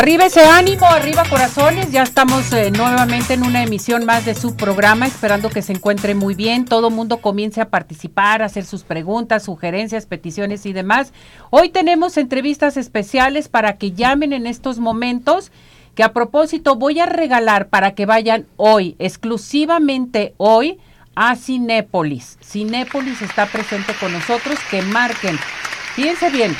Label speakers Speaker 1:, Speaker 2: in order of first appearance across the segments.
Speaker 1: Arriba ese ánimo, arriba corazones, ya estamos eh, nuevamente en una emisión más de su programa, esperando que se encuentre muy bien, todo mundo comience a participar, a hacer sus preguntas, sugerencias, peticiones y demás. Hoy tenemos entrevistas especiales para que llamen en estos momentos, que a propósito voy a regalar para que vayan hoy, exclusivamente hoy, a Cinépolis. Cinépolis está presente con nosotros, que marquen. Fíjense bien,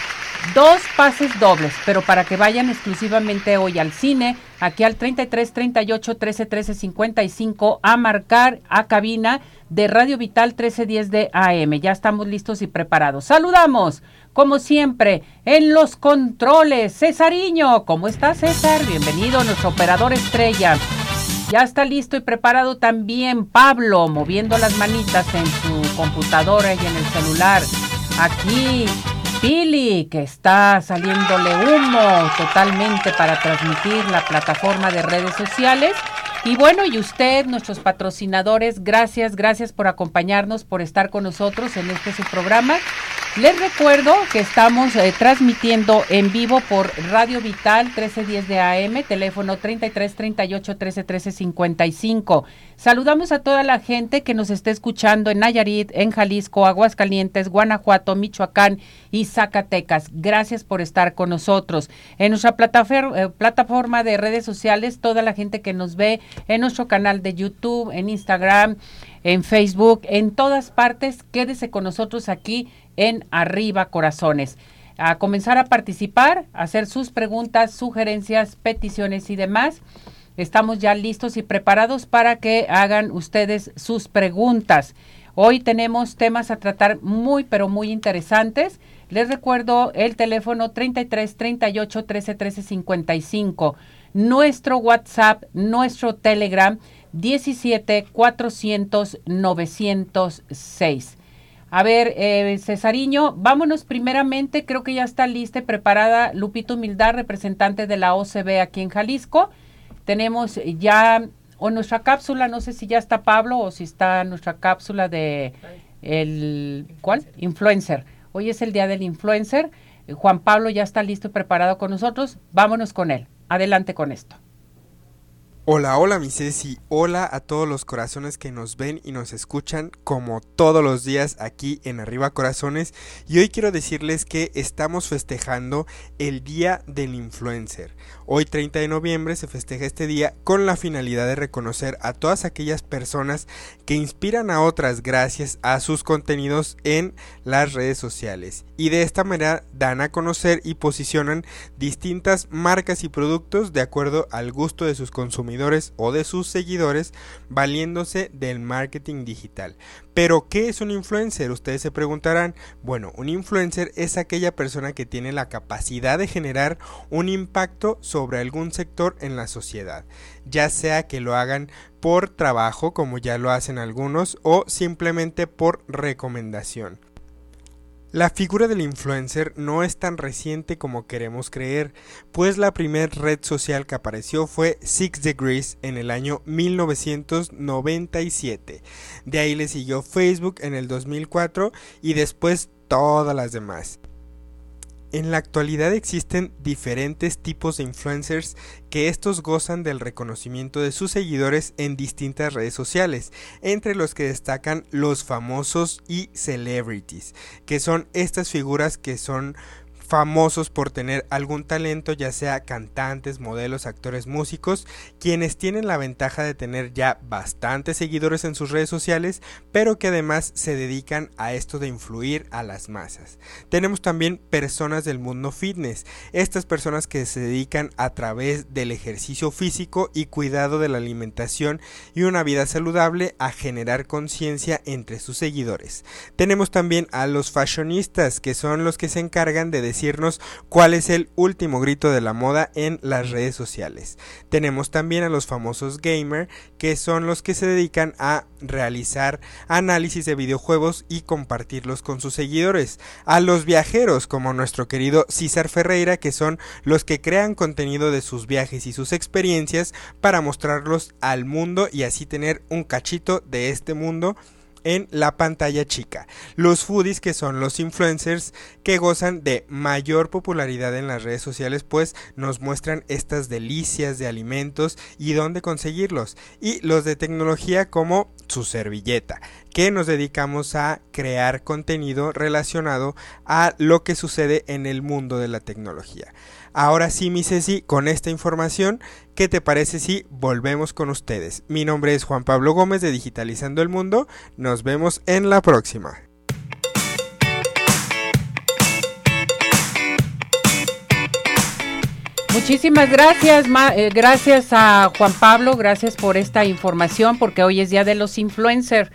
Speaker 1: Dos pases dobles, pero para que vayan exclusivamente hoy al cine, aquí al 33 38 13 13 55 a marcar a cabina de Radio Vital 1310 de AM. Ya estamos listos y preparados. Saludamos, como siempre, en los controles. Cesariño, ¿cómo está César? Bienvenido, nuestro operador estrella. Ya está listo y preparado también Pablo, moviendo las manitas en su computadora y en el celular. Aquí Pili, que está saliéndole humo totalmente para transmitir la plataforma de redes sociales. Y bueno, y usted, nuestros patrocinadores, gracias, gracias por acompañarnos, por estar con nosotros en este su programa. Les recuerdo que estamos eh, transmitiendo en vivo por Radio Vital 1310 de AM, teléfono 33 38 13 13 55. Saludamos a toda la gente que nos está escuchando en Nayarit, en Jalisco, Aguascalientes, Guanajuato, Michoacán y Zacatecas. Gracias por estar con nosotros. En nuestra plataforma, eh, plataforma de redes sociales, toda la gente que nos ve en nuestro canal de YouTube, en Instagram, en Facebook, en todas partes, quédese con nosotros aquí en Arriba Corazones. A comenzar a participar, a hacer sus preguntas, sugerencias, peticiones y demás. Estamos ya listos y preparados para que hagan ustedes sus preguntas. Hoy tenemos temas a tratar muy, pero muy interesantes. Les recuerdo el teléfono 33 38 13 13 55. Nuestro WhatsApp, nuestro Telegram 17 400 906. A ver, eh, Cesariño, vámonos primeramente, creo que ya está lista y preparada Lupito Humildad, representante de la OCB aquí en Jalisco. Tenemos ya, o nuestra cápsula, no sé si ya está Pablo o si está nuestra cápsula de el, ¿cuál? Influencer. Hoy es el día del influencer. Juan Pablo ya está listo y preparado con nosotros. Vámonos con él. Adelante con esto.
Speaker 2: Hola, hola mi Ceci, hola a todos los corazones que nos ven y nos escuchan como todos los días aquí en Arriba Corazones. Y hoy quiero decirles que estamos festejando el Día del Influencer. Hoy 30 de noviembre se festeja este día con la finalidad de reconocer a todas aquellas personas que inspiran a otras gracias a sus contenidos en las redes sociales. Y de esta manera dan a conocer y posicionan distintas marcas y productos de acuerdo al gusto de sus consumidores o de sus seguidores valiéndose del marketing digital. Pero, ¿qué es un influencer? Ustedes se preguntarán. Bueno, un influencer es aquella persona que tiene la capacidad de generar un impacto sobre algún sector en la sociedad, ya sea que lo hagan por trabajo, como ya lo hacen algunos, o simplemente por recomendación. La figura del influencer no es tan reciente como queremos creer, pues la primera red social que apareció fue Six Degrees en el año 1997. De ahí le siguió Facebook en el 2004 y después todas las demás. En la actualidad existen diferentes tipos de influencers que estos gozan del reconocimiento de sus seguidores en distintas redes sociales, entre los que destacan los famosos y celebrities, que son estas figuras que son famosos por tener algún talento, ya sea cantantes, modelos, actores, músicos, quienes tienen la ventaja de tener ya bastantes seguidores en sus redes sociales, pero que además se dedican a esto de influir a las masas. Tenemos también personas del mundo fitness, estas personas que se dedican a través del ejercicio físico y cuidado de la alimentación y una vida saludable a generar conciencia entre sus seguidores. Tenemos también a los fashionistas, que son los que se encargan de cuál es el último grito de la moda en las redes sociales. Tenemos también a los famosos gamer, que son los que se dedican a realizar análisis de videojuegos y compartirlos con sus seguidores. A los viajeros, como nuestro querido César Ferreira, que son los que crean contenido de sus viajes y sus experiencias para mostrarlos al mundo y así tener un cachito de este mundo en la pantalla chica. Los foodies que son los influencers que gozan de mayor popularidad en las redes sociales pues nos muestran estas delicias de alimentos y dónde conseguirlos. Y los de tecnología como su servilleta que nos dedicamos a crear contenido relacionado a lo que sucede en el mundo de la tecnología. Ahora sí, mi Ceci, con esta información, ¿qué te parece si volvemos con ustedes? Mi nombre es Juan Pablo Gómez de Digitalizando el Mundo. Nos vemos en la próxima.
Speaker 1: Muchísimas gracias, eh, gracias a Juan Pablo, gracias por esta información, porque hoy es Día de los Influencers.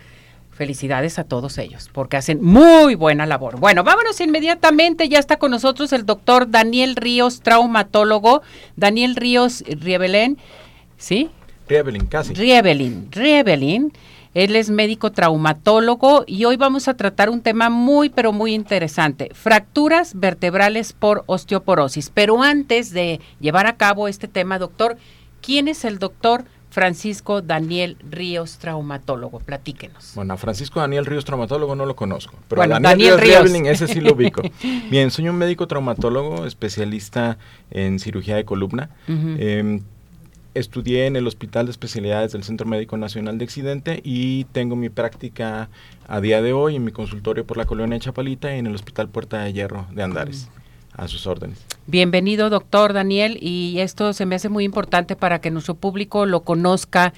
Speaker 1: Felicidades a todos ellos, porque hacen muy buena labor. Bueno, vámonos inmediatamente. Ya está con nosotros el doctor Daniel Ríos, traumatólogo. Daniel Ríos Riebelén, ¿sí?
Speaker 3: Riebelin, casi.
Speaker 1: Riebelin, Riebelin. Él es médico traumatólogo y hoy vamos a tratar un tema muy, pero muy interesante. Fracturas vertebrales por osteoporosis. Pero antes de llevar a cabo este tema, doctor, ¿quién es el doctor? Francisco Daniel Ríos, traumatólogo. Platíquenos.
Speaker 3: Bueno, Francisco Daniel Ríos, traumatólogo, no lo conozco. Pero Daniel, Ríos, ese sí lo ubico. Bien, soy un médico traumatólogo, especialista en cirugía de columna. Em, estudié en el Hospital de Especialidades del Centro Médico Nacional de Accidente y tengo mi práctica a día de hoy en mi consultorio por la colonia de Chapalita y en el Hospital Puerta de Hierro de Andares a sus órdenes.
Speaker 1: Bienvenido, doctor Daniel, y esto se me hace muy importante para que nuestro público lo conozca,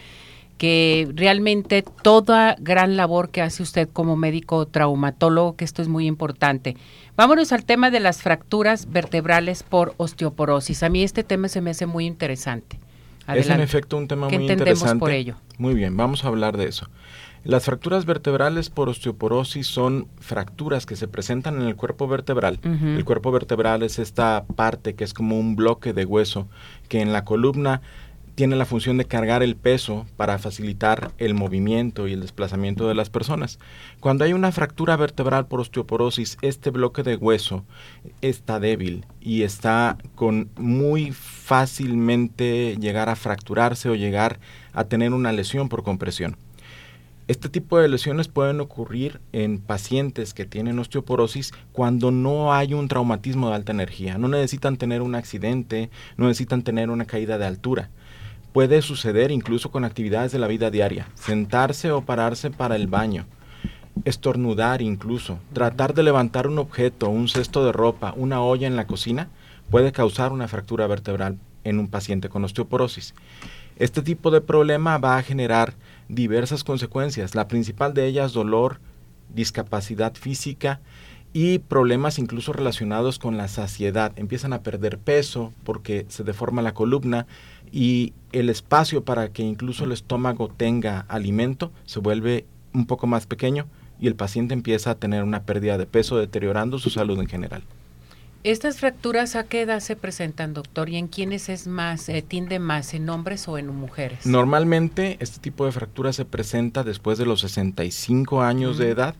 Speaker 1: que realmente toda gran labor que hace usted como médico traumatólogo, que esto es muy importante. Vámonos al tema de las fracturas vertebrales por osteoporosis. A mí este tema se me hace muy interesante.
Speaker 3: Es en efecto un tema muy interesante. por ello? Muy bien, vamos a hablar de eso. Las fracturas vertebrales por osteoporosis son fracturas que se presentan en el cuerpo vertebral. El cuerpo vertebral es esta parte que es como un bloque de hueso que en la columna tiene la función de cargar el peso para facilitar el movimiento y el desplazamiento de las personas. Cuando hay una fractura vertebral por osteoporosis, este bloque de hueso está débil y está con muy fácilmente llegar a fracturarse o llegar a tener una lesión por compresión. Este tipo de lesiones pueden ocurrir en pacientes que tienen osteoporosis cuando no hay un traumatismo de alta energía. No necesitan tener un accidente, no necesitan tener una caída de altura. Puede suceder incluso con actividades de la vida diaria, sentarse o pararse para el baño, estornudar incluso, tratar de levantar un objeto, un cesto de ropa, una olla en la cocina, puede causar una fractura vertebral en un paciente con osteoporosis. Este tipo de problema va a generar diversas consecuencias. La principal de ellas, dolor, discapacidad física y problemas incluso relacionados con la saciedad. Empiezan a perder peso porque se deforma la columna y el espacio para que incluso el estómago tenga alimento se vuelve un poco más pequeño y el paciente empieza a tener una pérdida de peso deteriorando su salud en general.
Speaker 1: ¿Estas fracturas a qué edad se presentan, doctor? ¿Y en quiénes es más, eh, tiende más, en hombres o en mujeres?
Speaker 3: Normalmente este tipo de fractura se presenta después de los 65 años de edad.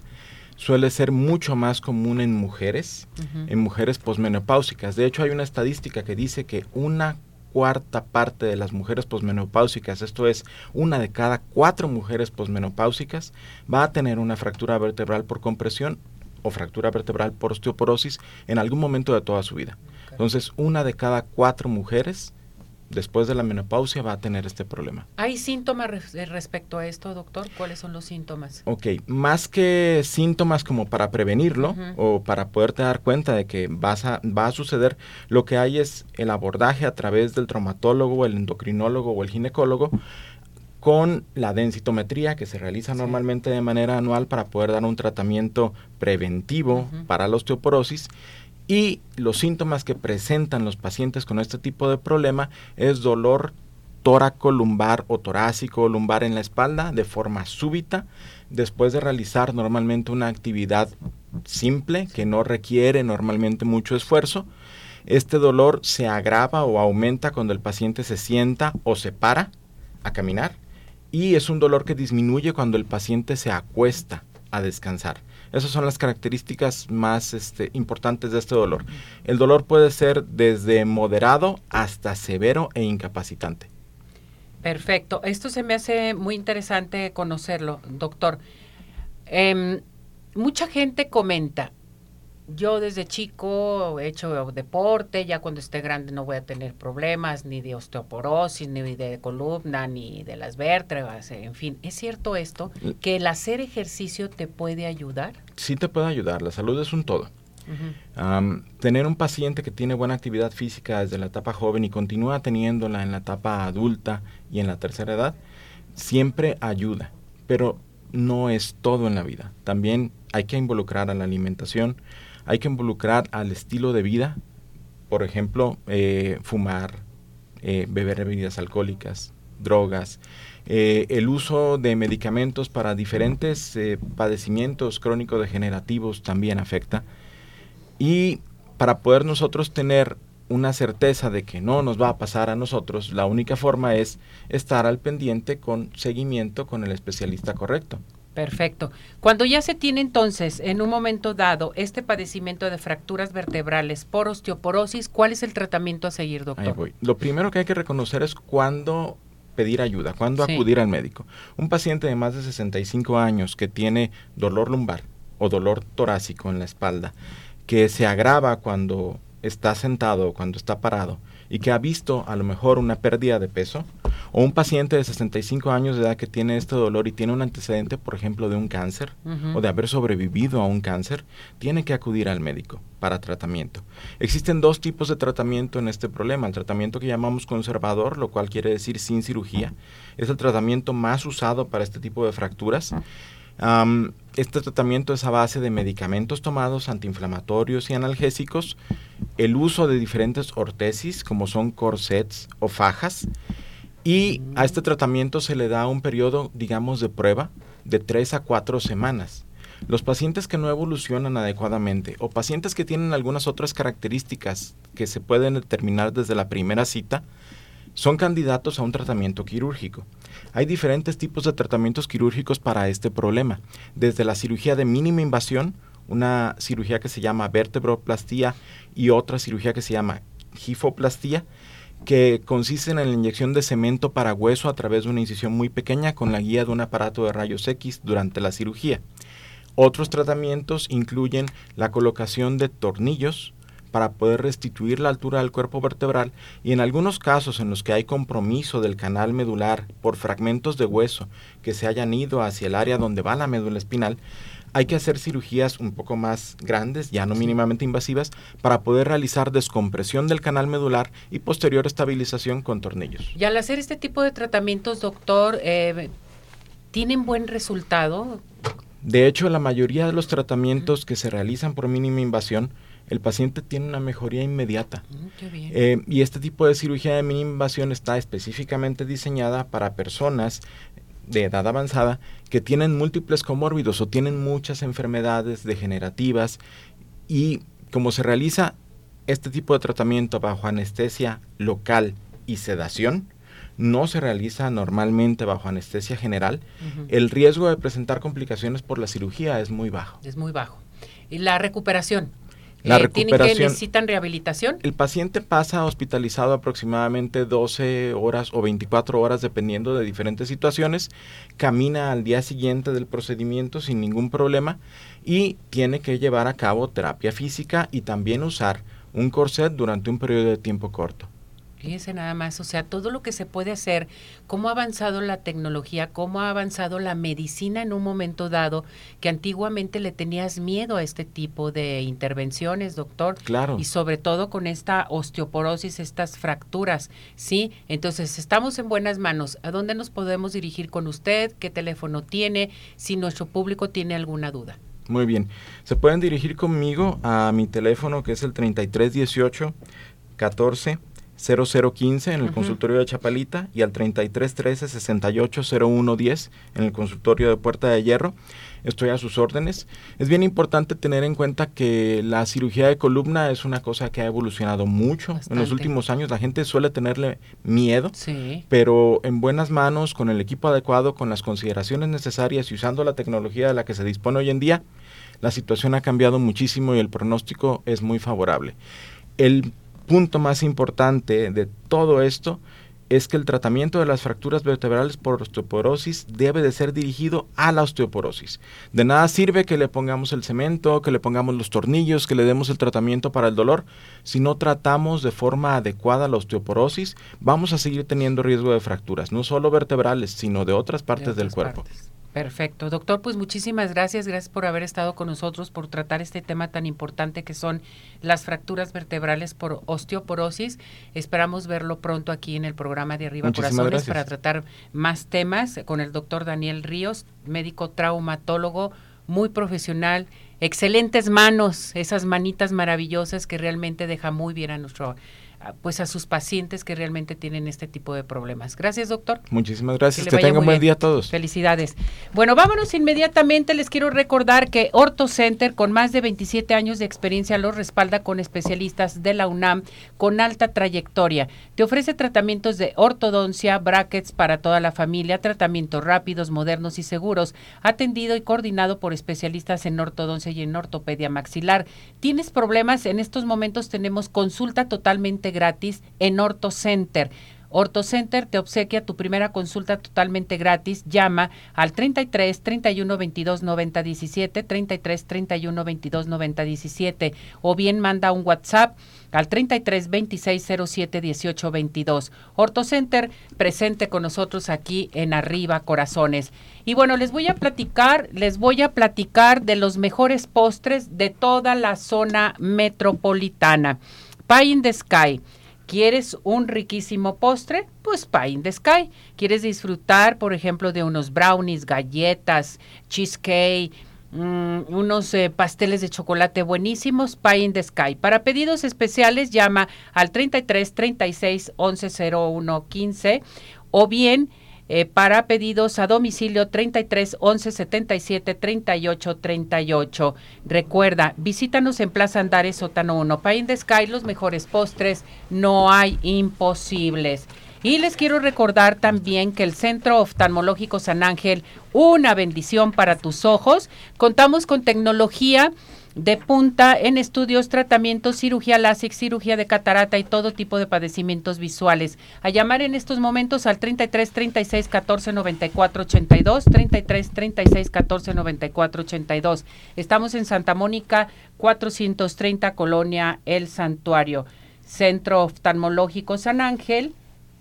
Speaker 3: Suele ser mucho más común en mujeres, en mujeres posmenopáusicas. De hecho, hay una estadística que dice que una cuarta parte de las mujeres posmenopáusicas, esto es, una de cada cuatro mujeres posmenopáusicas, va a tener una fractura vertebral por compresión o fractura vertebral por osteoporosis en algún momento de toda su vida. Entonces, una de cada cuatro mujeres después de la menopausia va a tener este problema.
Speaker 1: ¿Hay síntomas respecto a esto, doctor? ¿Cuáles son los síntomas?
Speaker 3: Ok, más que síntomas como para prevenirlo o para poderte dar cuenta de que vas a, va a suceder, lo que hay es el abordaje a través del traumatólogo, el endocrinólogo o el ginecólogo con la densitometría que se realiza normalmente de manera anual para poder dar un tratamiento preventivo para la osteoporosis y los síntomas que presentan los pacientes con este tipo de problema es dolor tóraco, lumbar o torácico lumbar en la espalda de forma súbita después de realizar normalmente una actividad simple que no requiere normalmente mucho esfuerzo. Este dolor se agrava o aumenta cuando el paciente se sienta o se para a caminar y es un dolor que disminuye cuando el paciente se acuesta a descansar. Esas son las características más este, importantes de este dolor. El dolor puede ser desde moderado hasta severo e incapacitante.
Speaker 1: Perfecto. Esto se me hace muy interesante conocerlo, doctor. Em, mucha gente comenta, yo desde chico he hecho deporte, ya cuando esté grande no voy a tener problemas ni de osteoporosis, ni de columna, ni de las vértebras, en fin. ¿Es cierto esto? Mm. ¿Que el hacer ejercicio te puede ayudar?
Speaker 3: Sí te puede ayudar, la salud es un todo. tener un paciente que tiene buena actividad física desde la etapa joven y continúa teniéndola en la etapa adulta y en la tercera edad, siempre ayuda, pero no es todo en la vida. También hay que involucrar a la alimentación, hay que involucrar al estilo de vida, por ejemplo, eh, fumar, eh, beber bebidas alcohólicas, drogas, eh, el uso de medicamentos para diferentes padecimientos crónicos degenerativos también afecta. Y para poder nosotros tener una certeza de que no nos va a pasar a nosotros, la única forma es estar al pendiente con seguimiento con el especialista correcto.
Speaker 1: Perfecto. Cuando ya se tiene entonces, en un momento dado, este padecimiento de fracturas vertebrales por osteoporosis, ¿cuál es el tratamiento a seguir, doctor?
Speaker 3: Ahí voy. Lo primero que hay que reconocer es cuándo pedir ayuda, cuándo acudir al médico. Un paciente de más de 65 años que tiene dolor lumbar o dolor torácico en la espalda, que se agrava cuando está sentado o cuando está parado, y que ha visto a lo mejor una pérdida de peso, o un paciente de 65 años de edad que tiene este dolor y tiene un antecedente, por ejemplo, de un cáncer o de haber sobrevivido a un cáncer, tiene que acudir al médico para tratamiento. Existen dos tipos de tratamiento en este problema. El tratamiento que llamamos conservador, lo cual quiere decir sin cirugía, es el tratamiento más usado para este tipo de fracturas este tratamiento es a base de medicamentos tomados, antiinflamatorios y analgésicos, el uso de diferentes ortesis como son corsets o fajas y a este tratamiento se le da un periodo, digamos, de prueba de 3 a 4 semanas. Los pacientes que no evolucionan adecuadamente o pacientes que tienen algunas otras características que se pueden determinar desde la primera cita son candidatos a un tratamiento quirúrgico. Hay diferentes tipos de tratamientos quirúrgicos para este problema, desde la cirugía de mínima invasión, una cirugía que se llama vertebroplastía y otra cirugía que se llama gifoplastía, que consiste en la inyección de cemento para hueso a través de una incisión muy pequeña con la guía de un aparato de rayos X durante la cirugía. Otros tratamientos incluyen la colocación de tornillos, para poder restituir la altura del cuerpo vertebral y en algunos casos en los que hay compromiso del canal medular por fragmentos de hueso que se hayan ido hacia el área donde va la médula espinal, hay que hacer cirugías un poco más grandes, ya no mínimamente invasivas, para poder realizar descompresión del canal medular y posterior estabilización con tornillos.
Speaker 1: Y al hacer este tipo de tratamientos, doctor, eh, ¿tienen buen resultado?
Speaker 3: De hecho, la mayoría de los tratamientos que se realizan por mínima invasión el paciente tiene una mejoría inmediata. Mm, eh, y este tipo de cirugía de mínima invasión está específicamente diseñada para personas de edad avanzada que tienen múltiples comórbidos o tienen muchas enfermedades degenerativas y como se realiza este tipo de tratamiento bajo anestesia local y sedación, no se realiza normalmente bajo anestesia general, el riesgo de presentar complicaciones por la cirugía es muy bajo.
Speaker 1: Es muy bajo. ¿Y la recuperación?
Speaker 3: La eh, recuperación, que,
Speaker 1: necesitan rehabilitación?
Speaker 3: El paciente pasa hospitalizado aproximadamente 12 horas o 24 horas dependiendo de diferentes situaciones, camina al día siguiente del procedimiento sin ningún problema y tiene que llevar a cabo terapia física y también usar un corset durante un periodo de tiempo corto.
Speaker 1: Fíjense nada más, o sea, todo lo que se puede hacer, cómo ha avanzado la tecnología, cómo ha avanzado la medicina en un momento dado, que antiguamente le tenías miedo a este tipo de intervenciones, doctor.
Speaker 3: Claro.
Speaker 1: Y sobre todo con esta osteoporosis, estas fracturas, ¿sí? Entonces, estamos en buenas manos. ¿A dónde nos podemos dirigir con usted? ¿Qué teléfono tiene? Si nuestro público tiene alguna duda.
Speaker 3: Muy bien. Se pueden dirigir conmigo a mi teléfono que es el 3318 14 0015 en el consultorio de Chapalita y al 3313 680110 en el consultorio de Puerta de Hierro. Estoy a sus órdenes. Es bien importante tener en cuenta que la cirugía de columna es una cosa que ha evolucionado mucho en los últimos años. La gente suele tenerle miedo, pero en buenas manos, con el equipo adecuado, con las consideraciones necesarias y usando la tecnología de la que se dispone hoy en día, la situación ha cambiado muchísimo y el pronóstico es muy favorable. El punto más importante de todo esto es que el tratamiento de las fracturas vertebrales por osteoporosis debe de ser dirigido a la osteoporosis. De nada sirve que le pongamos el cemento, que le pongamos los tornillos, que le demos el tratamiento para el dolor. Si no tratamos de forma adecuada la osteoporosis, vamos a seguir teniendo riesgo de fracturas, no solo vertebrales, sino de otras partes del cuerpo.
Speaker 1: Perfecto. Doctor, pues muchísimas gracias. Gracias por haber estado con nosotros, por tratar este tema tan importante que son las fracturas vertebrales por osteoporosis. Esperamos verlo pronto aquí en el programa de Arriba Corazones para tratar más temas con el doctor Daniel Ríos, médico traumatólogo, muy profesional, excelentes manos, esas manitas maravillosas que realmente deja muy bien a nuestro pues a sus pacientes que realmente tienen este tipo de problemas. Gracias, doctor.
Speaker 3: Muchísimas gracias. Que, tengan buen día a todos.
Speaker 1: Felicidades. Bueno, vámonos inmediatamente. Les quiero recordar que Orto Center, con más de 27 años de experiencia, los respalda con especialistas de la UNAM con alta trayectoria. Te ofrece tratamientos de ortodoncia, brackets para toda la familia, tratamientos rápidos, modernos y seguros, atendido y coordinado por especialistas en ortodoncia y en ortopedia maxilar. ¿Tienes problemas? En estos momentos tenemos consulta totalmente gratis en Orto Center. Orto Center te obsequia tu primera consulta totalmente gratis. Llama al 33 31 22 90 17, 33 31 22 90 17 o bien manda un WhatsApp al 33 26 07 18 22. Orto Center presente con nosotros aquí en Arriba Corazones. Y bueno, les voy a platicar, les voy a platicar de los mejores postres de toda la zona metropolitana. Pie in the Sky. ¿Quieres un riquísimo postre? Pues Pie in the Sky. ¿Quieres disfrutar, por ejemplo, de unos brownies, galletas, cheesecake, mm, unos eh, pasteles de chocolate buenísimos? Pie in the Sky. Para pedidos especiales, llama al 33 36 11 01 15 o bien eh, para pedidos a domicilio 33 11 77 38 38. Recuerda, visítanos en Plaza Andares Sótano 1. Pain de Sky, los mejores postres, no hay imposibles. Y les quiero recordar también que el Centro Oftalmológico San Ángel, una bendición para tus ojos. Contamos con tecnología de punta en estudios, tratamientos, cirugía láser, cirugía de catarata y todo tipo de padecimientos visuales. A llamar en estos momentos al 33 36 14 94 82, 33 36 14 94 82. Estamos en Santa Mónica 430 Colonia El Santuario. Centro Oftalmológico San Ángel,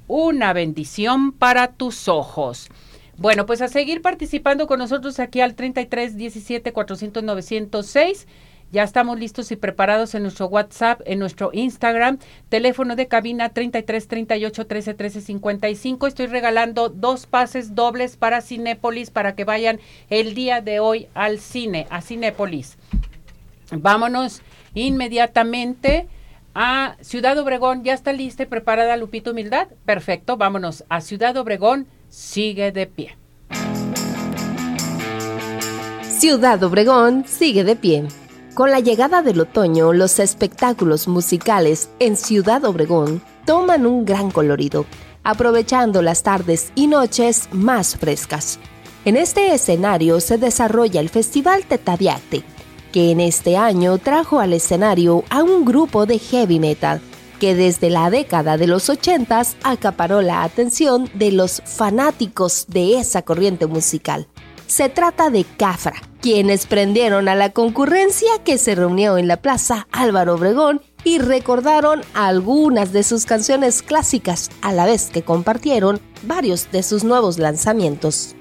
Speaker 1: una bendición para tus ojos. Bueno, pues a seguir participando con nosotros aquí al 33 17 400 906 ya estamos listos y preparados en nuestro WhatsApp, en nuestro Instagram, teléfono de cabina 33 38 13 13 55. Estoy regalando dos pases dobles para Cinépolis para que vayan el día de hoy al cine, a Cinépolis. Vámonos inmediatamente a Ciudad Obregón. ¿Ya está lista y preparada Lupito Humildad? Perfecto, vámonos a Ciudad Obregón. Sigue de pie.
Speaker 4: Ciudad Obregón sigue de pie. Con la llegada del otoño, los espectáculos musicales en Ciudad Obregón toman un gran colorido, aprovechando las tardes y noches más frescas. En este escenario se desarrolla el Festival Tetadiacte, que en este año trajo al escenario a un grupo de heavy metal que desde la década de los 80 acaparó la atención de los fanáticos de esa corriente musical. Se trata de Cafra, quienes prendieron a la concurrencia que se reunió en la Plaza Álvaro Obregón y recordaron algunas de sus canciones clásicas a la vez que compartieron varios de sus nuevos lanzamientos.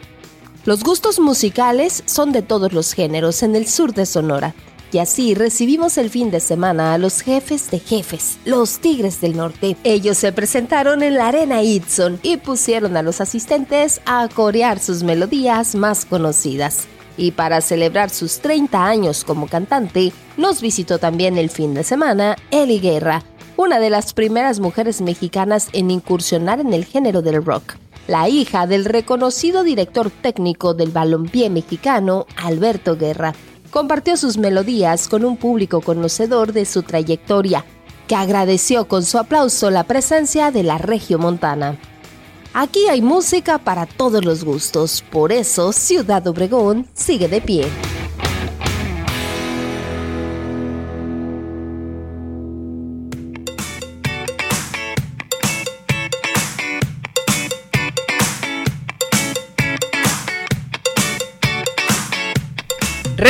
Speaker 4: Los gustos musicales son de todos los géneros en el sur de Sonora. Y así recibimos el fin de semana a los jefes de jefes, los Tigres del Norte. Ellos se presentaron en la Arena Itson y pusieron a los asistentes a corear sus melodías más conocidas. Y para celebrar sus 30 años como cantante, nos visitó también el fin de semana Eli Guerra, una de las primeras mujeres mexicanas en incursionar en el género del rock la hija del reconocido director técnico del balompié mexicano, Alberto Guerra. Compartió sus melodías con un público conocedor de su trayectoria, que agradeció con su aplauso la presencia de la Regio Montana. Aquí hay música para todos los gustos, por eso Ciudad Obregón sigue de pie.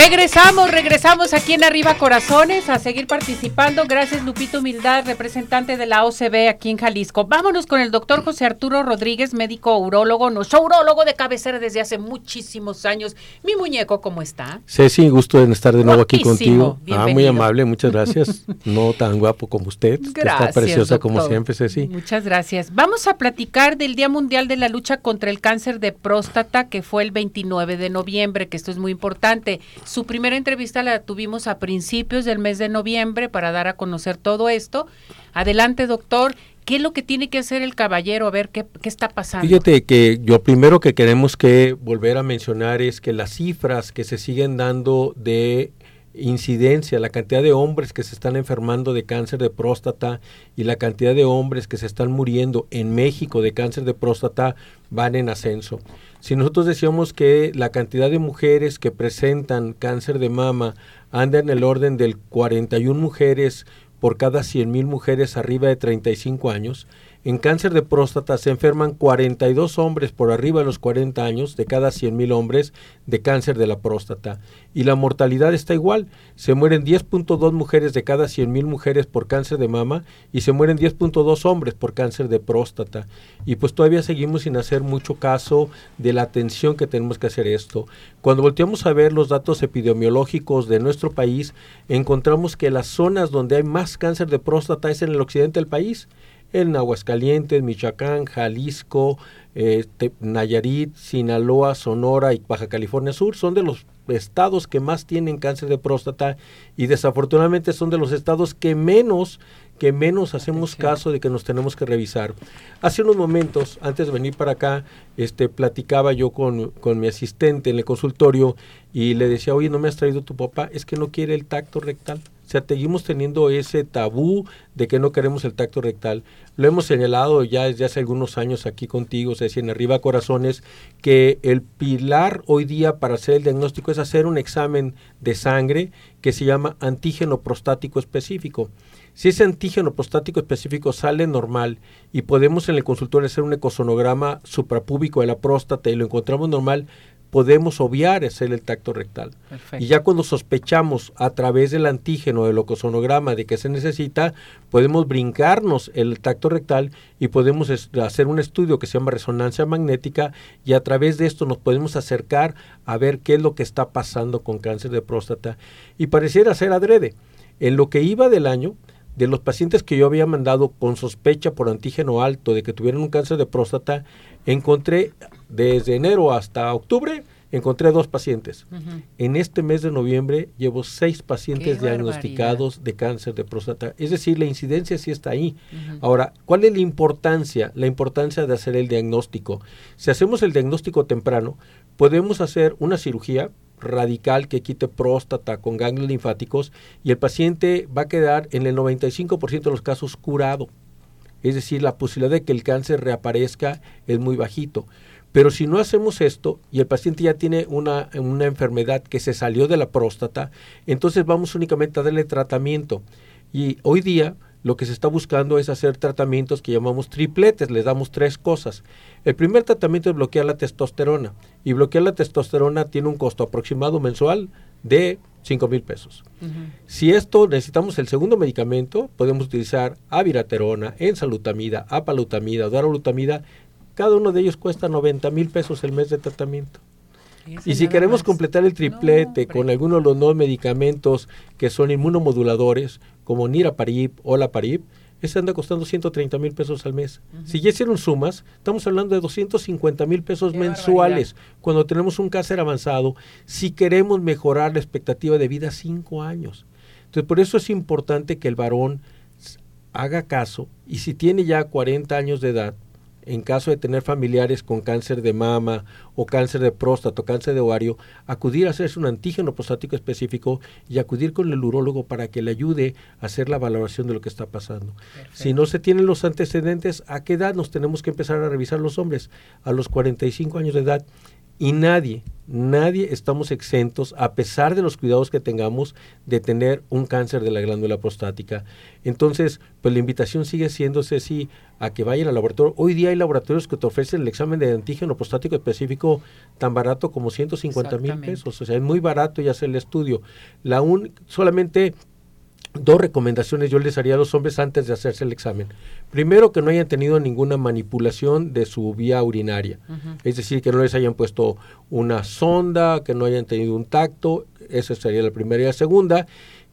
Speaker 1: Regresamos, regresamos aquí en Arriba Corazones a seguir participando. Gracias Lupito Humildad, representante de la OCB aquí en Jalisco. Vámonos con el doctor José Arturo Rodríguez, médico urólogo, nuestro urólogo de cabecera desde hace muchísimos años. Mi muñeco, ¿cómo está?
Speaker 5: Ceci, gusto de estar de nuevo aquí contigo. Ah, muy amable, muchas gracias. no tan guapo como usted, está preciosa como siempre, Ceci.
Speaker 1: Muchas gracias. Vamos a platicar del Día Mundial de la Lucha contra el Cáncer de Próstata, que fue el 29 de noviembre, que esto es muy importante. Su primera entrevista la tuvimos a principios del mes de noviembre para dar a conocer todo esto. Adelante, doctor. ¿Qué es lo que tiene que hacer el caballero? A ver qué, qué está pasando.
Speaker 5: Fíjate que lo primero que queremos que volver a mencionar es que las cifras que se siguen dando de incidencia, la cantidad de hombres que se están enfermando de cáncer de próstata y la cantidad de hombres que se están muriendo en México de cáncer de próstata van en ascenso. Si nosotros decíamos que la cantidad de mujeres que presentan cáncer de mama anda en el orden del 41 mujeres por cada 100 mil mujeres arriba de 35 años, en cáncer de próstata se enferman 42 hombres por arriba de los 40 años de cada 100.000 hombres de cáncer de la próstata. Y la mortalidad está igual. Se mueren 10.2 mujeres de cada 100.000 mujeres por cáncer de mama y se mueren 10.2 hombres por cáncer de próstata. Y pues todavía seguimos sin hacer mucho caso de la atención que tenemos que hacer esto. Cuando volteamos a ver los datos epidemiológicos de nuestro país, encontramos que las zonas donde hay más cáncer de próstata es en el occidente del país en Aguascalientes, Michoacán, Jalisco, eh, Nayarit, Sinaloa, Sonora y Baja California Sur son de los estados que más tienen cáncer de próstata y desafortunadamente son de los estados que menos que menos hacemos caso de que nos tenemos que revisar. Hace unos momentos, antes de venir para acá, este, platicaba yo con, con mi asistente en el consultorio y le decía, oye, ¿no me has traído tu papá? Es que no quiere el tacto rectal. O sea, seguimos teniendo ese tabú de que no queremos el tacto rectal. Lo hemos señalado ya desde hace algunos años aquí contigo, Ceci, en Arriba Corazones, que el pilar hoy día para hacer el diagnóstico es hacer un examen de sangre que se llama antígeno prostático específico. Si ese antígeno prostático específico sale normal y podemos en el consultorio hacer un ecosonograma suprapúbico de la próstata y lo encontramos normal, podemos obviar hacer el tacto rectal. Y ya cuando sospechamos a través del antígeno del ecosonograma de que se necesita, podemos brincarnos el tacto rectal y podemos hacer un estudio que se llama resonancia magnética y a través de esto nos podemos acercar a ver qué es lo que está pasando con cáncer de próstata. Y pareciera ser adrede. En lo que iba del año, de los pacientes que yo había mandado con sospecha por antígeno alto de que tuvieran un cáncer de próstata, encontré desde enero hasta octubre, encontré dos pacientes. En este mes de noviembre llevo seis pacientes diagnosticados de cáncer de próstata. Es decir, la incidencia sí está ahí. Ahora, ¿cuál es la importancia? La importancia de hacer el diagnóstico. Si hacemos el diagnóstico temprano, podemos hacer una cirugía radical que quite próstata con ganglios linfáticos y el paciente va a quedar en el 95% de los casos curado. Es decir, la posibilidad de que el cáncer reaparezca es muy bajito. Pero si no hacemos esto y el paciente ya tiene una, una enfermedad que se salió de la próstata, entonces vamos únicamente a darle tratamiento. Y hoy día lo que se está buscando es hacer tratamientos que llamamos tripletes, les damos tres cosas. El primer tratamiento es bloquear la testosterona y bloquear la testosterona tiene un costo aproximado mensual de 5 mil pesos. Si esto necesitamos el segundo medicamento, podemos utilizar aviraterona, ensalutamida, apalutamida, darolutamida. Cada uno de ellos cuesta 90 mil pesos el mes de tratamiento. Y si queremos completar el triplete con algunos de los nuevos medicamentos que son inmunomoduladores, como niraparib o laparib, ese anda costando 130 mil pesos al mes. Si ya hicieron sumas, estamos hablando de 250 mil pesos mensuales cuando tenemos un cáncer avanzado, si queremos mejorar la expectativa de vida cinco años. Entonces, por eso es importante que el varón haga caso y si tiene ya 40 años de edad, en caso de tener familiares con cáncer de mama o cáncer de próstata o cáncer de ovario, acudir a hacerse un antígeno prostático específico y acudir con el urólogo para que le ayude a hacer la valoración de lo que está pasando. Si no se tienen los antecedentes, ¿a qué edad nos tenemos que empezar a revisar los hombres? A los 45 años de edad y nadie, nadie estamos exentos, a pesar de los cuidados que tengamos, de tener un cáncer de la glándula prostática. Entonces, pues la invitación sigue siendo, Ceci, a que vayan al laboratorio. Hoy día hay laboratorios que te ofrecen el examen de antígeno prostático específico tan barato como 150 mil pesos. O sea, es muy barato y hacer el estudio. La un, solamente dos recomendaciones yo les haría a los hombres antes de hacerse el examen. Primero, que no hayan tenido ninguna manipulación de su vía urinaria. Es decir, que no les hayan puesto una sonda, que no hayan tenido un tacto. Esa sería la primera. Y la segunda,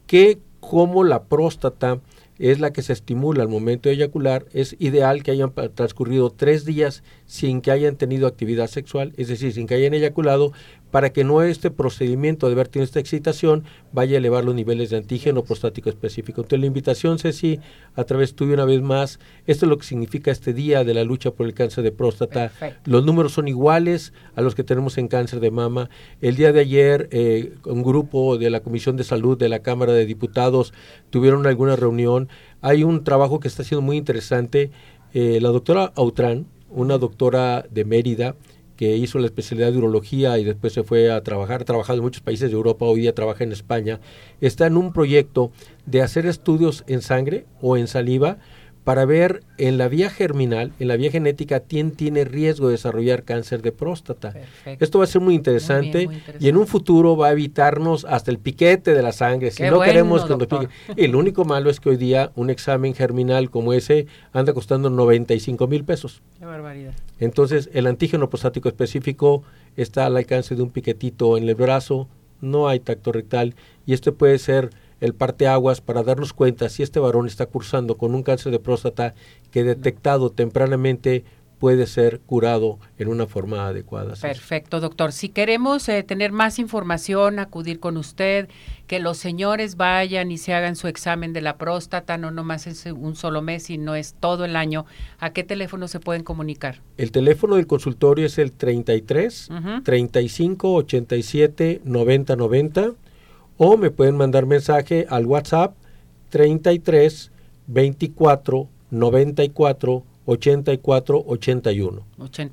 Speaker 5: que como la próstata es la que se estimula al momento de eyacular, es ideal que hayan transcurrido tres días sin que hayan tenido actividad sexual, es decir, sin que hayan eyaculado, para que no este procedimiento de haber tenido esta excitación vaya a elevar los niveles de antígeno prostático específico. Entonces la invitación, Ceci, a través tuyo una vez más, esto es lo que significa este día de la lucha por el cáncer de próstata. Los números son iguales a los que tenemos en cáncer de mama. El día de ayer, eh, un grupo de la Comisión de Salud de la Cámara de Diputados tuvieron alguna reunión. Hay un trabajo que está siendo muy interesante. Eh, la doctora Autran, una doctora de Mérida, que hizo la especialidad de urología y después se fue a trabajar, ha trabajado en muchos países de Europa, hoy día trabaja en España, está en un proyecto de hacer estudios en sangre o en saliva para ver en la vía germinal, en la vía genética, quién tiene riesgo de desarrollar cáncer de próstata. Esto va a ser muy interesante, y en un futuro va a evitarnos hasta el piquete de la sangre. Si no queremos que nos pique. El único malo es que hoy día un examen germinal como ese anda costando 95 mil pesos.
Speaker 1: Qué barbaridad.
Speaker 5: Entonces, el antígeno prostático específico está al alcance de un piquetito en el brazo, no hay tacto rectal, y esto puede ser el parteaguas para darnos cuenta si este varón está cursando con un cáncer de próstata que detectado tempranamente puede ser curado en una forma adecuada.
Speaker 1: Perfecto, doctor. Si queremos eh, tener más información, acudir con usted, que los señores vayan y se hagan su examen de la próstata, no nomás es un solo mes, sino es todo el año, ¿a qué teléfono se pueden comunicar?
Speaker 5: El teléfono del consultorio es el 33 35 87 90 90 o me pueden mandar mensaje al WhatsApp 33 24 94 84 81.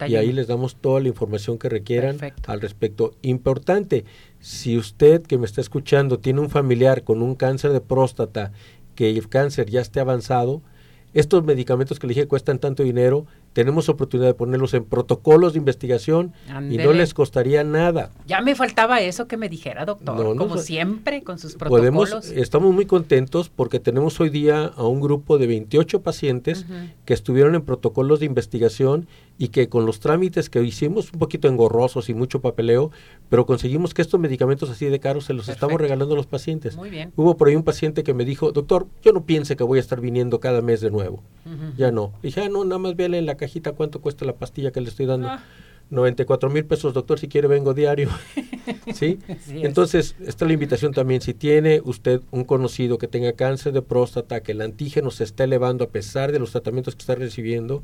Speaker 5: Y ahí les damos toda la información que requieran al respecto. Importante, si usted que me está escuchando tiene un familiar con un cáncer de próstata, que el cáncer ya esté avanzado, estos medicamentos que le dije cuestan tanto dinero, tenemos oportunidad de ponerlos en protocolos de investigación y no les costaría nada.
Speaker 1: Ya me faltaba eso que me dijera, doctor, como siempre con sus protocolos.
Speaker 5: estamos muy contentos porque tenemos hoy día a un grupo de 28 pacientes que estuvieron en protocolos de investigación y que con los trámites que hicimos, un poquito engorrosos y mucho papeleo, pero conseguimos que estos medicamentos así de caros se los estamos regalando a los pacientes.
Speaker 1: Muy bien.
Speaker 5: Hubo por ahí un paciente que me dijo, doctor, yo no piense que voy a estar viniendo cada mes de nuevo. Ya no. dije, ah, no, nada más véale en la cajita cuánto cuesta la pastilla que le estoy dando. 94 ah. mil pesos, doctor, si quiere vengo diario. ¿Sí? Entonces, esta es la invitación también. Si tiene usted un conocido que tenga cáncer de próstata, que el antígeno se está elevando a pesar de los tratamientos que está recibiendo,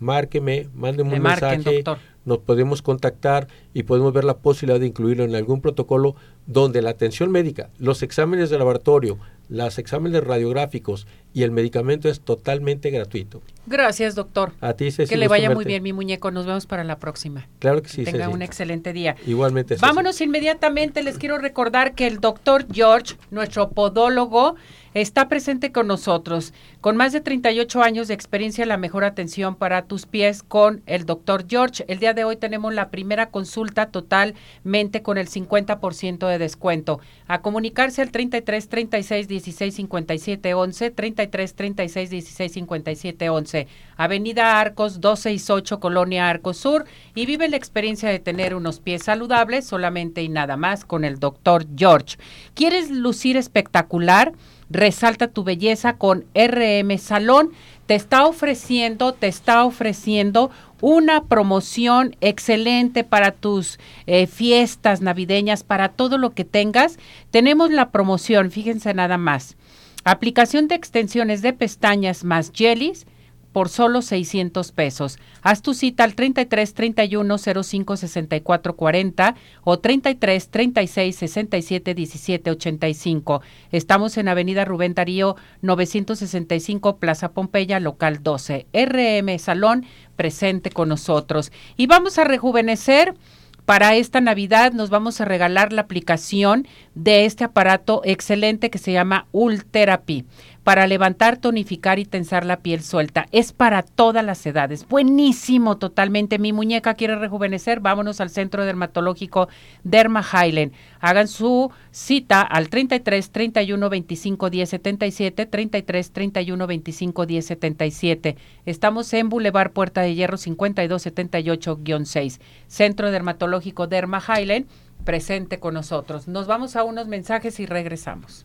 Speaker 5: márqueme, mándeme un mensaje, nos podemos contactar y podemos ver la posibilidad de incluirlo en algún protocolo donde la atención médica, los exámenes de laboratorio, los exámenes radiográficos y el medicamento es totalmente gratuito.
Speaker 1: Gracias, doctor.
Speaker 5: A ti,
Speaker 1: Que le vaya muy bien, mi muñeco. Nos vemos para la próxima.
Speaker 5: Claro que sí,
Speaker 1: Tenga un excelente día.
Speaker 5: Igualmente.
Speaker 1: Vámonos inmediatamente. Les quiero recordar que el doctor George, nuestro podólogo, está presente con nosotros. Con más de 38 años de experiencia, la mejor atención para tus pies con el doctor George. El día de hoy tenemos la primera consulta totalmente con el 50% de descuento. A comunicarse al 33 36 16 57 11, 33 36 16 57 11, Avenida Arcos 268, Colonia Arcos Sur, y vive la experiencia de tener unos pies saludables solamente y nada más con el doctor George. ¿Quieres lucir espectacular? Resalta tu belleza con RM Salón. Te está ofreciendo, te está ofreciendo una promoción excelente para tus eh, fiestas navideñas, para todo lo que tengas. Tenemos la promoción, fíjense nada más. Aplicación de extensiones de pestañas más jellies por solo 600 pesos. Haz tu cita al 33 31 05 64 40 o 33 36 67 17 85. Estamos en Avenida Rubén Darío 965 Plaza Pompeya, local 12. RM Salón presente con nosotros. Y vamos a rejuvenecer para esta Navidad nos vamos a regalar la aplicación de este aparato excelente que se llama Ultherapy para levantar, tonificar y tensar la piel suelta. Es para todas las edades. Buenísimo, totalmente. Mi muñeca quiere rejuvenecer. Vámonos al centro dermatológico Derma Highland. Hagan su cita al 33 31 25 10 77, 33 31 25 10 77. Estamos en Boulevard Puerta de Hierro 52 78-6. Centro Dermatológico Derma Highland presente con nosotros. Nos vamos a unos mensajes y regresamos.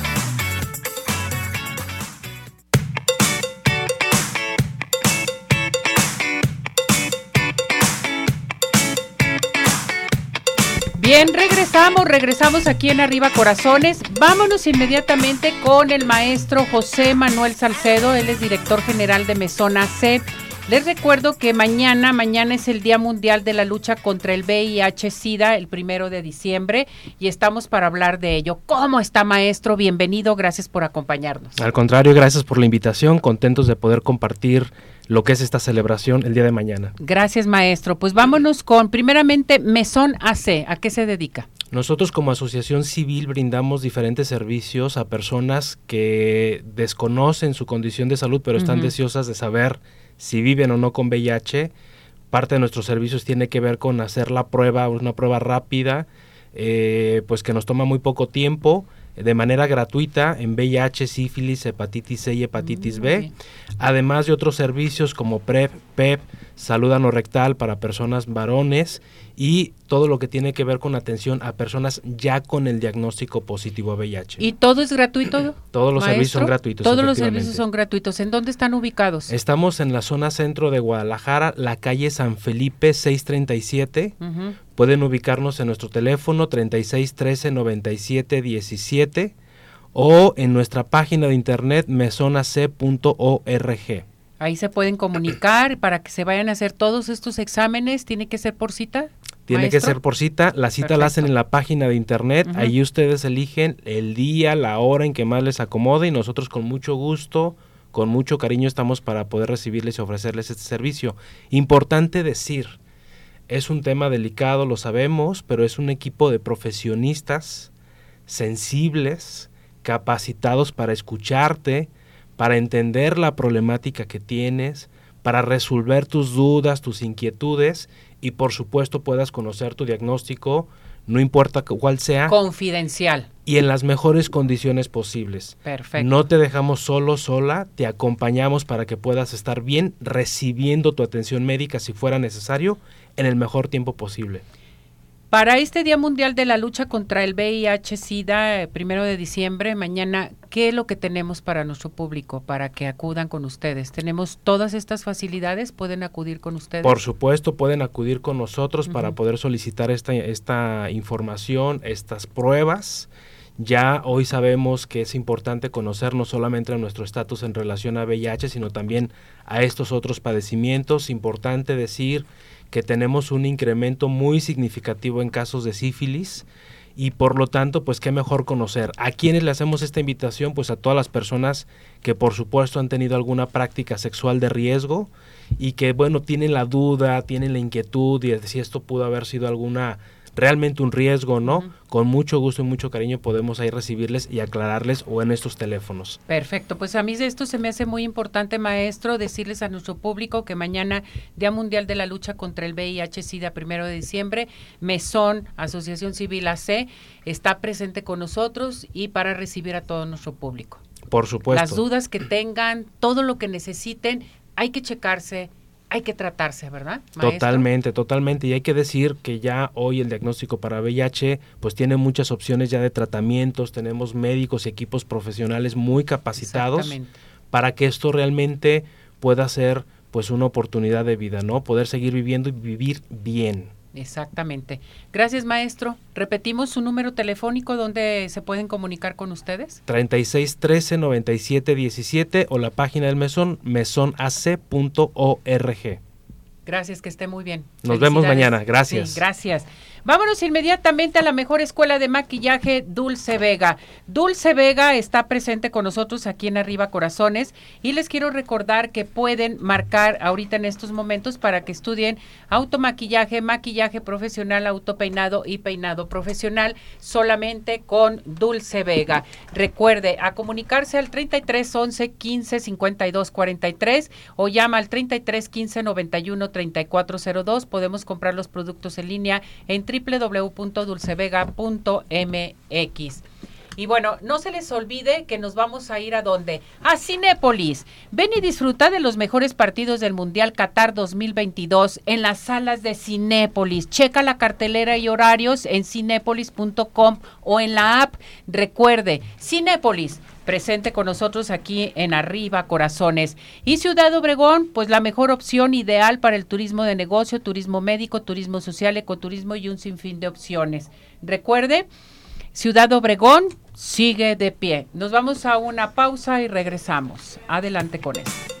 Speaker 1: Bien, regresamos, regresamos aquí en Arriba Corazones. Vámonos inmediatamente con el maestro José Manuel Salcedo, él es director general de Mesona C. Les recuerdo que mañana, mañana es el Día Mundial de la Lucha contra el VIH-Sida, el primero de diciembre, y estamos para hablar de ello. ¿Cómo está, maestro? Bienvenido, gracias por acompañarnos.
Speaker 6: Al contrario, gracias por la invitación, contentos de poder compartir lo que es esta celebración el día de mañana.
Speaker 1: Gracias, maestro. Pues vámonos con, primeramente, Mesón AC. ¿A qué se dedica?
Speaker 6: Nosotros como asociación civil brindamos diferentes servicios a personas que desconocen su condición de salud, pero están deseosas de saber si viven o no con VIH. Parte de nuestros servicios tiene que ver con hacer la prueba, una prueba rápida, eh, pues que nos toma muy poco tiempo de manera gratuita en VIH, sífilis, hepatitis C y hepatitis mm, B, además de otros servicios como PrEP, PEP, salud anorrectal para personas varones y todo lo que tiene que ver con atención a personas ya con el diagnóstico positivo a VIH.
Speaker 1: ¿Y todo es gratuito?
Speaker 6: Todos los servicios son gratuitos.
Speaker 1: Todos los servicios son gratuitos. ¿En dónde están ubicados?
Speaker 6: Estamos en la zona centro de Guadalajara, la calle San Felipe 637. Pueden ubicarnos en nuestro teléfono 3613 9717 o en nuestra página de internet mesonac.org.
Speaker 1: Ahí se pueden comunicar para que se vayan a hacer todos estos exámenes. ¿Tiene que ser por cita?
Speaker 6: Tiene que ser por cita. La cita la hacen en la página de internet. Ahí ustedes eligen el día, la hora en que más les acomode y nosotros con mucho gusto, con mucho cariño estamos para poder recibirles y ofrecerles este servicio. Importante decir, es un tema delicado, lo sabemos, pero es un equipo de profesionistas sensibles, capacitados para escucharte, para entender la problemática que tienes, para resolver tus dudas, tus inquietudes y por supuesto puedas conocer tu diagnóstico, no importa cuál sea.
Speaker 1: Confidencial.
Speaker 6: Y en las mejores condiciones posibles.
Speaker 1: Perfecto.
Speaker 6: No te dejamos solo, sola, te acompañamos para que puedas estar bien recibiendo tu atención médica si fuera necesario en el mejor tiempo posible.
Speaker 1: Para este Día Mundial de la Lucha contra el VIH-Sida, eh, primero de diciembre, mañana, ¿qué es lo que tenemos para nuestro público para que acudan con ustedes? ¿Tenemos todas estas facilidades? ¿Pueden acudir con ustedes?
Speaker 6: Por supuesto, pueden acudir con nosotros para poder solicitar esta, esta información, estas pruebas. Ya hoy sabemos que es importante conocer no solamente nuestro estatus en relación a VIH, sino también a estos otros padecimientos. Importante decir que tenemos un incremento muy significativo en casos de sífilis y por lo tanto, pues qué mejor conocer. ¿A quiénes le hacemos esta invitación? Pues a todas las personas que por supuesto han tenido alguna práctica sexual de riesgo y que bueno, tienen la duda, tienen la inquietud de si esto pudo haber sido alguna realmente un riesgo no, con mucho gusto y mucho cariño podemos ahí recibirles y aclararles o en estos teléfonos.
Speaker 1: Perfecto, pues a mí de esto se me hace muy importante, maestro, decirles a nuestro público que mañana, Día Mundial de la Lucha contra el VIH-Sida, primero de diciembre, Mesón, Asociación Civil AC, está presente con nosotros y para recibir a todo nuestro público.
Speaker 6: Por supuesto.
Speaker 1: Las dudas que tengan, todo lo que necesiten, hay que checarse, hay que tratarse, ¿verdad?
Speaker 6: Totalmente, totalmente. Y hay que decir que ya hoy el diagnóstico para VIH pues tiene muchas opciones ya de tratamientos, tenemos médicos y equipos profesionales muy capacitados para que esto realmente pueda ser pues una oportunidad de vida, ¿no? Poder seguir viviendo y vivir bien.
Speaker 1: Exactamente. Gracias, maestro. Repetimos su número telefónico donde se pueden comunicar con ustedes.
Speaker 6: 36 13 97 17 o la página del mesón mesonac.org.
Speaker 1: Gracias, que esté muy bien.
Speaker 6: Nos vemos mañana. Gracias.
Speaker 1: gracias. Vámonos inmediatamente a la mejor escuela de maquillaje, Dulce Vega. Dulce Vega está presente con nosotros aquí en Arriba Corazones y les quiero recordar que pueden marcar ahorita en estos momentos para que estudien automaquillaje, maquillaje profesional, autopeinado y peinado profesional solamente con Dulce Vega. Recuerde a comunicarse al 33 11 15 52 43 o llama al 33 15 91 3402. Podemos comprar los productos en línea en www.dulcevega.mx. Y bueno, no se les olvide que nos vamos a ir a dónde? A Cinépolis. Ven y disfruta de los mejores partidos del Mundial Qatar 2022 en las salas de Cinépolis. Checa la cartelera y horarios en cinépolis.com o en la app. Recuerde, Cinépolis presente con nosotros aquí en Arriba Corazones. Y Ciudad Obregón, pues la mejor opción ideal para el turismo de negocio, turismo médico, turismo social, ecoturismo y un sinfín de opciones. Recuerde, Ciudad Obregón sigue de pie. Nos vamos a una pausa y regresamos. Adelante con esto.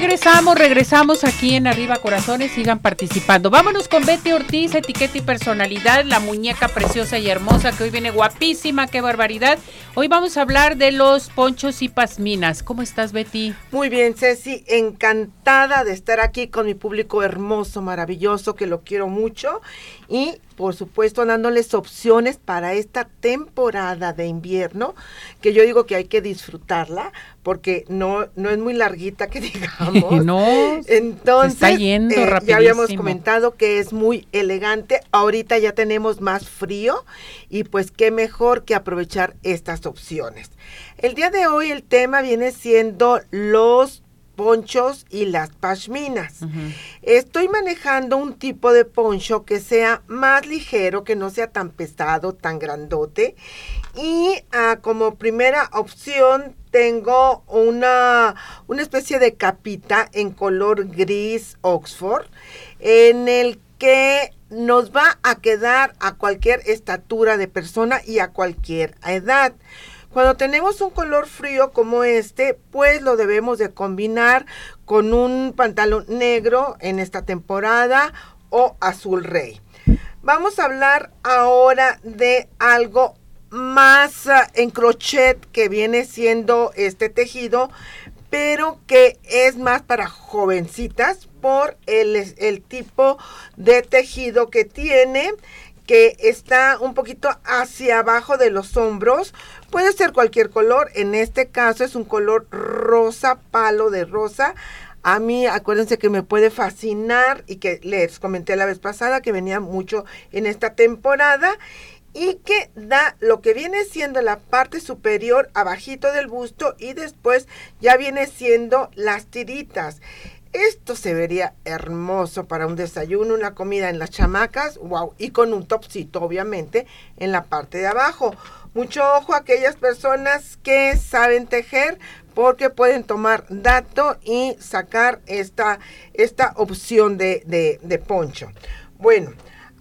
Speaker 1: Regresamos, regresamos aquí en Arriba Corazones, sigan participando. Vámonos con Betty Ortiz, etiqueta y personalidad, la muñeca preciosa y hermosa que hoy viene guapísima, qué barbaridad. Hoy vamos a hablar de los ponchos y pasminas. ¿Cómo estás, Betty?
Speaker 7: Muy bien, Ceci, encantada de estar aquí con mi público hermoso, maravilloso, que lo quiero mucho y por supuesto dándoles opciones para esta temporada de invierno, que yo digo que hay que disfrutarla, porque no, no es muy larguita que digamos.
Speaker 1: no,
Speaker 7: entonces
Speaker 1: está yendo eh,
Speaker 7: ya habíamos comentado que es muy elegante, ahorita ya tenemos más frío y pues qué mejor que aprovechar estas opciones. El día de hoy el tema viene siendo los ponchos y las pashminas. Estoy manejando un tipo de poncho que sea más ligero, que no sea tan pesado, tan grandote. Y ah, como primera opción tengo una, una especie de capita en color gris Oxford, en el que nos va a quedar a cualquier estatura de persona y a cualquier edad. Cuando tenemos un color frío como este, pues lo debemos de combinar con un pantalón negro en esta temporada o azul rey. Vamos a hablar ahora de algo más ah, en crochet que viene siendo este tejido, pero que es más para jovencitas por el tipo de tejido que tiene que está un poquito hacia abajo de los hombros. Puede ser cualquier color, en este caso es un color rosa, palo de rosa. A mí, acuérdense que me puede fascinar y que les comenté la vez pasada que venía mucho en esta temporada y que da lo que viene siendo la parte superior abajito del busto y después ya viene siendo las tiritas. Esto se vería hermoso para un desayuno, una comida en las chamacas, wow, y con un topcito obviamente en la parte de abajo. Mucho ojo a aquellas personas que saben tejer porque pueden tomar dato y sacar esta, esta opción de, de, poncho. Bueno,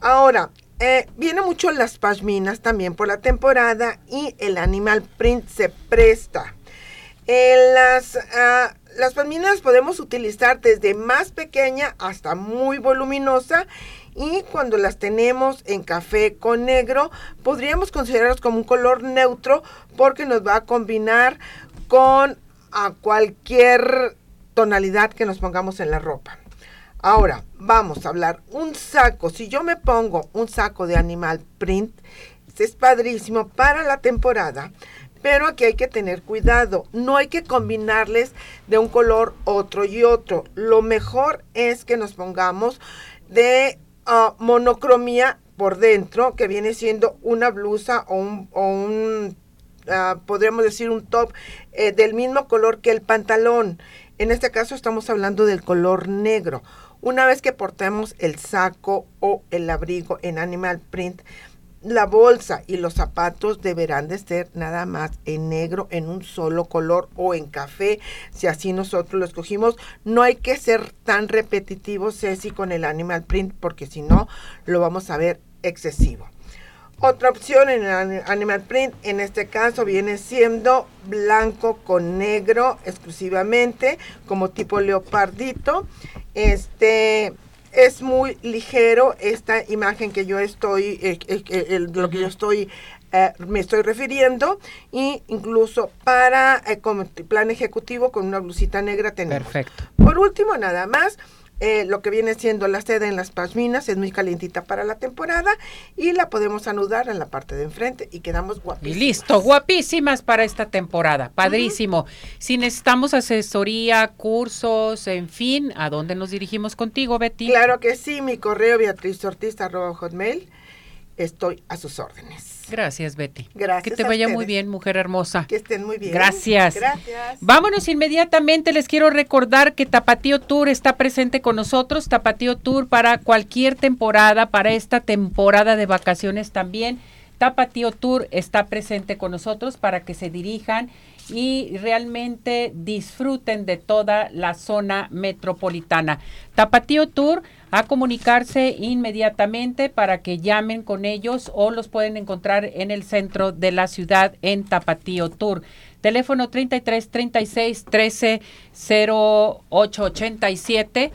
Speaker 7: ahora, eh, viene mucho las pashminas también por la temporada y el animal print se presta. Las ah, las palminas podemos utilizar desde más pequeña hasta muy voluminosa y cuando las tenemos en café con negro podríamos considerarlos como un color neutro porque nos va a combinar con a cualquier tonalidad que nos pongamos en la ropa. Ahora, vamos a hablar un saco. Si yo me pongo un saco de animal print, es padrísimo para la temporada pero aquí hay que tener cuidado, no hay que combinarles de un color otro y otro. Lo mejor es que nos pongamos de monocromía por dentro, que viene siendo una blusa o un, ah, podríamos decir un top eh, del mismo color que el pantalón. En este caso estamos hablando del color negro. Una vez que portemos el saco o el abrigo en animal print, la bolsa y los zapatos deberán de ser nada más en negro, en un solo color o en café, si así nosotros lo escogimos. No hay que ser tan repetitivos, Ceci, con el animal print, porque si no, lo vamos a ver excesivo. Otra opción en el Animal Print, en este caso viene siendo blanco con negro exclusivamente, como tipo leopardito. Este, es muy ligero esta imagen que yo estoy, eh, eh, eh, lo que yo estoy, me estoy refiriendo, y incluso para como plan ejecutivo con una blusita negra tenemos.
Speaker 1: Perfecto.
Speaker 7: Por último, nada más, eh, lo que viene siendo la seda en las pasminas es muy calientita para la temporada y la podemos anudar en la parte de enfrente y quedamos guapísimas.
Speaker 1: Y listo, guapísimas para esta temporada, padrísimo. Si necesitamos asesoría, cursos, en fin, ¿a dónde nos dirigimos contigo, Betty?
Speaker 7: Claro que sí, mi correo hotmail estoy a sus órdenes.
Speaker 1: Gracias, Betty.
Speaker 7: Gracias.
Speaker 1: Que te vaya muy bien, mujer hermosa.
Speaker 7: Que estén muy bien.
Speaker 1: Gracias.
Speaker 7: Gracias.
Speaker 1: Vámonos inmediatamente. Les quiero recordar que Tapatío Tour está presente con nosotros. Tapatío Tour para cualquier temporada, para esta temporada de vacaciones también. Tapatío Tour está presente con nosotros para que se dirijan y realmente disfruten de toda la zona metropolitana. Tapatío Tour a comunicarse inmediatamente para que llamen con ellos o los pueden encontrar en el centro de la ciudad en Tapatío Tour. Teléfono 33 36 13 08 87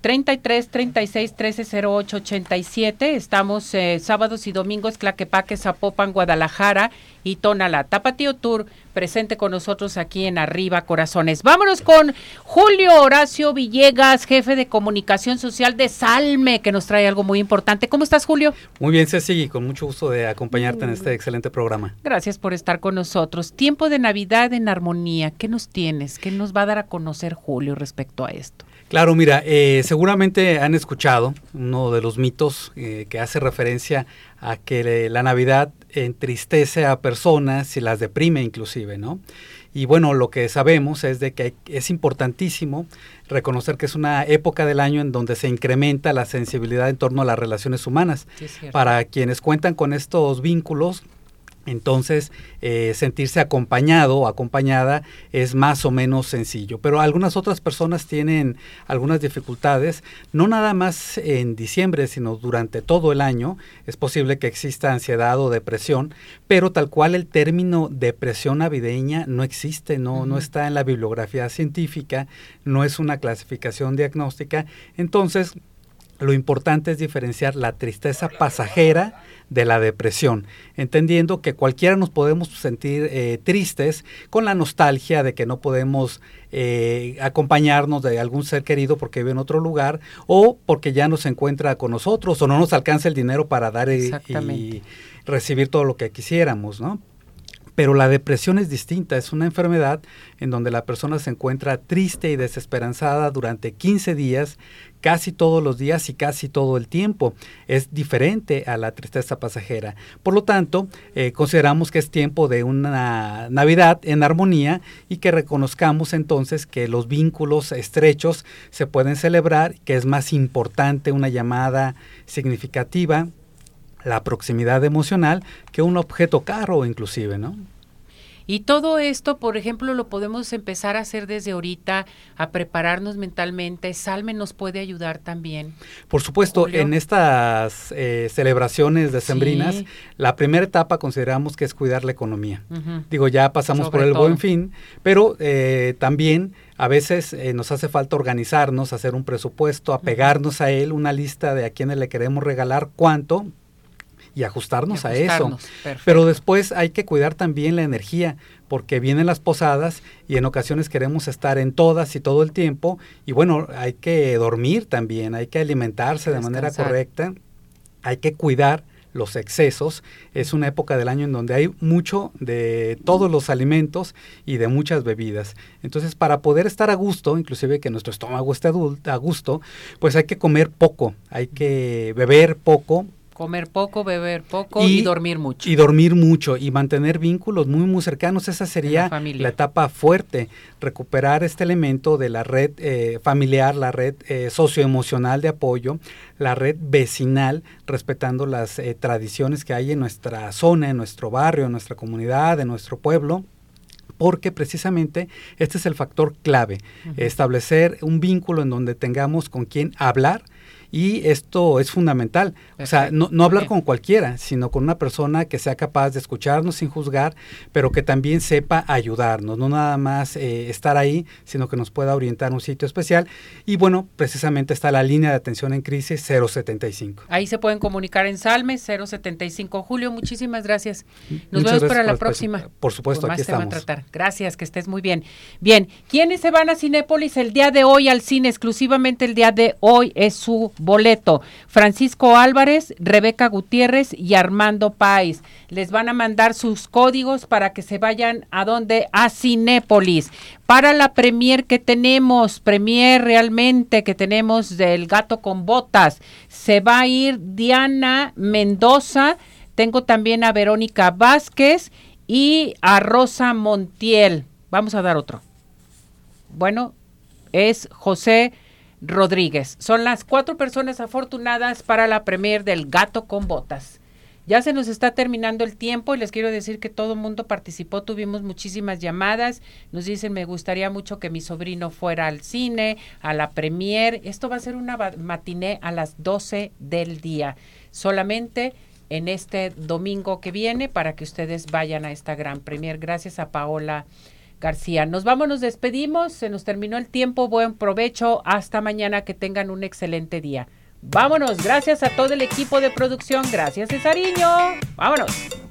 Speaker 1: 33 36 13 08 87. Estamos eh, sábados y domingos, Claquepaque, Zapopan, Guadalajara y Tonalá. Tapatío Tour presente con nosotros aquí en Arriba Corazones. Vámonos con Julio Horacio Villegas, jefe de comunicación social de Salme, que nos trae algo muy importante. ¿Cómo estás, Julio?
Speaker 8: Muy bien, Ceci, y con mucho gusto de acompañarte en este excelente programa.
Speaker 1: Gracias por estar con nosotros. Tiempo de Navidad en armonía. ¿Qué nos tienes? ¿Qué nos va a dar a conocer Julio respecto a esto?
Speaker 8: Claro, mira, eh, seguramente han escuchado uno de los mitos eh, que hace referencia a que la Navidad entristece a personas y las deprime inclusive, ¿no? Y bueno, lo que sabemos es de que es importantísimo reconocer que es una época del año en donde se incrementa la sensibilidad en torno a las relaciones humanas. Para quienes cuentan con estos vínculos, entonces, eh, sentirse acompañado o acompañada es más o menos sencillo. Pero algunas otras personas tienen algunas dificultades, no nada más en diciembre, sino durante todo el año. Es posible que exista ansiedad o depresión, pero tal cual el término depresión navideña no existe, no, no está en la bibliografía científica, no es una clasificación diagnóstica. Entonces, lo importante es diferenciar la tristeza pasajera de la depresión, entendiendo que cualquiera nos podemos sentir eh, tristes con la nostalgia de que no podemos eh, acompañarnos de algún ser querido porque vive en otro lugar o porque ya no se encuentra con nosotros o no nos alcanza el dinero para dar y, y recibir todo lo que quisiéramos, ¿no? Pero la depresión es distinta, es una enfermedad en donde la persona se encuentra triste y desesperanzada durante 15 días, casi todos los días y casi todo el tiempo. Es diferente a la tristeza pasajera. Por lo tanto, eh, consideramos que es tiempo de una Navidad en armonía y que reconozcamos entonces que los vínculos estrechos se pueden celebrar, que es más importante una llamada significativa la proximidad emocional que un objeto caro inclusive, ¿no?
Speaker 1: Y todo esto, por ejemplo, lo podemos empezar a hacer desde ahorita, a prepararnos mentalmente. Salme nos puede ayudar también.
Speaker 8: Por supuesto, en estas eh, celebraciones decembrinas, la primera etapa consideramos que es cuidar la economía. Digo, ya pasamos por el buen fin, pero eh, también a veces eh, nos hace falta organizarnos, hacer un presupuesto, apegarnos a él, una lista de a quienes le queremos regalar cuánto, y ajustarnos, a eso. Pero después hay que cuidar también la energía, porque vienen las posadas y en ocasiones queremos estar en todas y todo el tiempo. Y bueno, hay que dormir también, hay que alimentarse de manera correcta, hay que cuidar los excesos. Es una época del año en donde hay mucho de todos los alimentos y de muchas bebidas. Entonces, para poder estar a gusto, inclusive que nuestro estómago esté a gusto, pues hay que comer poco, hay que beber poco,
Speaker 1: Comer poco, beber poco y, dormir mucho.
Speaker 8: Y dormir mucho y mantener vínculos muy, muy cercanos. Esa sería la, etapa fuerte. Recuperar este elemento de la red eh, familiar, la red eh, socioemocional de apoyo, la red vecinal, respetando las eh, tradiciones que hay en nuestra zona, en nuestro barrio, en nuestra comunidad, en nuestro pueblo porque precisamente este es el factor clave, establecer un vínculo en donde tengamos con quien hablar, y esto es fundamental. O sea, no, no hablar con cualquiera, sino con una persona que sea capaz de escucharnos sin juzgar, pero que también sepa ayudarnos, no nada más eh, estar ahí, sino que nos pueda orientar a un sitio especial. Y bueno, precisamente está la línea de atención en crisis 075.
Speaker 1: Ahí se pueden comunicar en Salme 075. Julio, muchísimas gracias. Nos vemos para la próxima.
Speaker 8: Por supuesto, aquí estamos.
Speaker 1: tratar. Gracias, que estés muy bien. Bien, ¿quiénes se van a Cinépolis el día de hoy al cine? Exclusivamente el día de hoy es su boleto. Francisco Álvarez, Rebeca Gutiérrez y Armando Páez. Les van a mandar sus códigos para que se vayan a donde? A Cinépolis. Para la premier que tenemos, premier realmente que tenemos del gato con botas, se va a ir Diana Mendoza. Tengo también a Verónica Vázquez y a Rosa Montiel. Vamos a dar otro. Bueno, es José Rodríguez. Son las cuatro personas afortunadas para la premier del Gato con Botas. Ya se nos está terminando el tiempo y les quiero decir que todo el mundo participó, tuvimos muchísimas llamadas, nos dicen me gustaría mucho que mi sobrino fuera al cine, a la premier, esto va a ser una matiné a las 12 del día, solamente en este domingo que viene para que ustedes vayan a esta gran premier. Gracias a Paola García. Nos vamos, nos despedimos, se nos terminó el tiempo, buen provecho, hasta mañana, que tengan un excelente día. Vámonos, gracias a todo el equipo de producción, gracias Cesariño, vámonos.